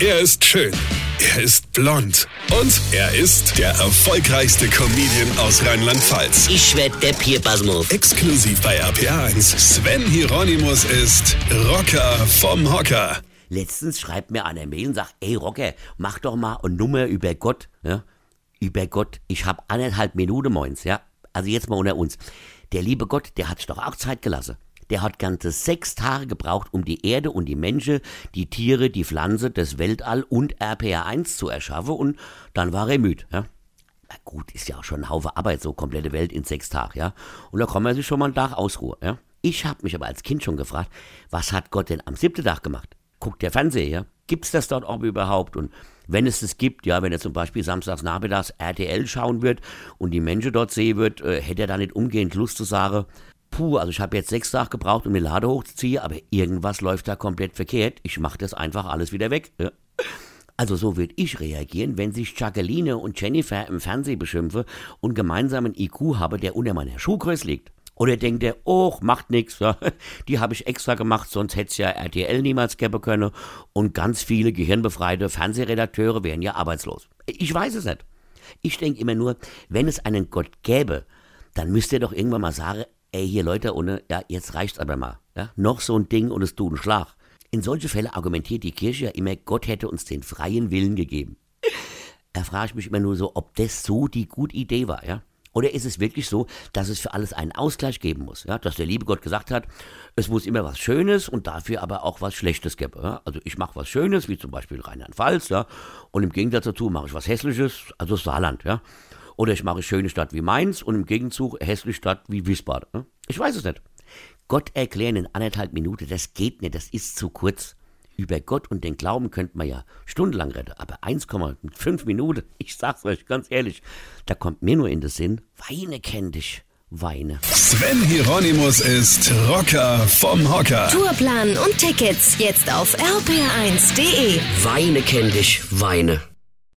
Er ist schön. Er ist blond. Und er ist der erfolgreichste Comedian aus Rheinland-Pfalz. Ich werd der Pierpasmus. Exklusiv bei RPA1. Sven Hieronymus ist Rocker vom Hocker. Letztens schreibt mir einer Mail und sagt, ey Rocker, mach doch mal eine Nummer über Gott. Ja? Über Gott. Ich hab anderthalb Minuten moins, ja. Also jetzt mal unter uns. Der liebe Gott, der hat sich doch auch Zeit gelassen. Der hat ganze sechs Tage gebraucht, um die Erde und die Menschen, die Tiere, die Pflanze, das Weltall und RPR1 zu erschaffen und dann war er müde, ja. Na gut, ist ja auch schon ein Haufe Arbeit, so komplette Welt in sechs Tagen, ja. Und da kann man sich schon mal einen Tag ausruhen, ja. Ich habe mich aber als Kind schon gefragt, was hat Gott denn am siebten Tag gemacht? Guckt der Fernseher, ja? Gibt's das dort auch überhaupt? Und wenn es das gibt, ja, wenn er zum Beispiel samstags nachmittags RTL schauen wird und die Menschen dort sehen wird, äh, hätte er da nicht umgehend Lust zu sagen, puh, also ich habe jetzt sechs Tage gebraucht, um die Lade hochzuziehen, aber irgendwas läuft da komplett verkehrt. Ich mache das einfach alles wieder weg. Ja. Also so würde ich reagieren, wenn sich Jacqueline und Jennifer im Fernsehen beschimpfe und gemeinsam einen IQ habe, der unter meiner Schuhgröße liegt. Oder denkt er, oh, macht nix, ja. die habe ich extra gemacht, sonst hätte es ja RTL niemals geben können und ganz viele gehirnbefreite Fernsehredakteure wären ja arbeitslos. Ich weiß es nicht. Ich denke immer nur, wenn es einen Gott gäbe, dann müsste er doch irgendwann mal sagen, ey, hier Leute, ohne, ja, jetzt reicht's aber mal. Ja? Noch so ein Ding und es tut einen Schlag. In solche Fälle argumentiert die Kirche ja immer, Gott hätte uns den freien Willen gegeben. Da frage ich mich immer nur so, ob das so die gute Idee war, ja? Oder ist es wirklich so, dass es für alles einen Ausgleich geben muss? Ja? Dass der liebe Gott gesagt hat, es muss immer was Schönes und dafür aber auch was Schlechtes geben. Ja? Also ich mache was Schönes, wie zum Beispiel Rheinland-Pfalz, ja? und im Gegensatz dazu mache ich was Hässliches, also Saarland. Ja? Oder ich mache eine schöne Stadt wie Mainz und im Gegenzug hässliche Stadt wie Wiesbaden. Ne? Ich weiß es nicht. Gott erklären in anderthalb Minuten, das geht nicht, das ist zu kurz. Über Gott und den Glauben könnte man ja stundenlang retten, aber 1,5 Minuten, ich sag's euch ganz ehrlich, da kommt mir nur in den Sinn, Weine kenn dich, Weine. Sven Hieronymus ist Rocker vom Hocker. Tourplan und Tickets jetzt auf rpr1.de. Weine kenn dich, Weine.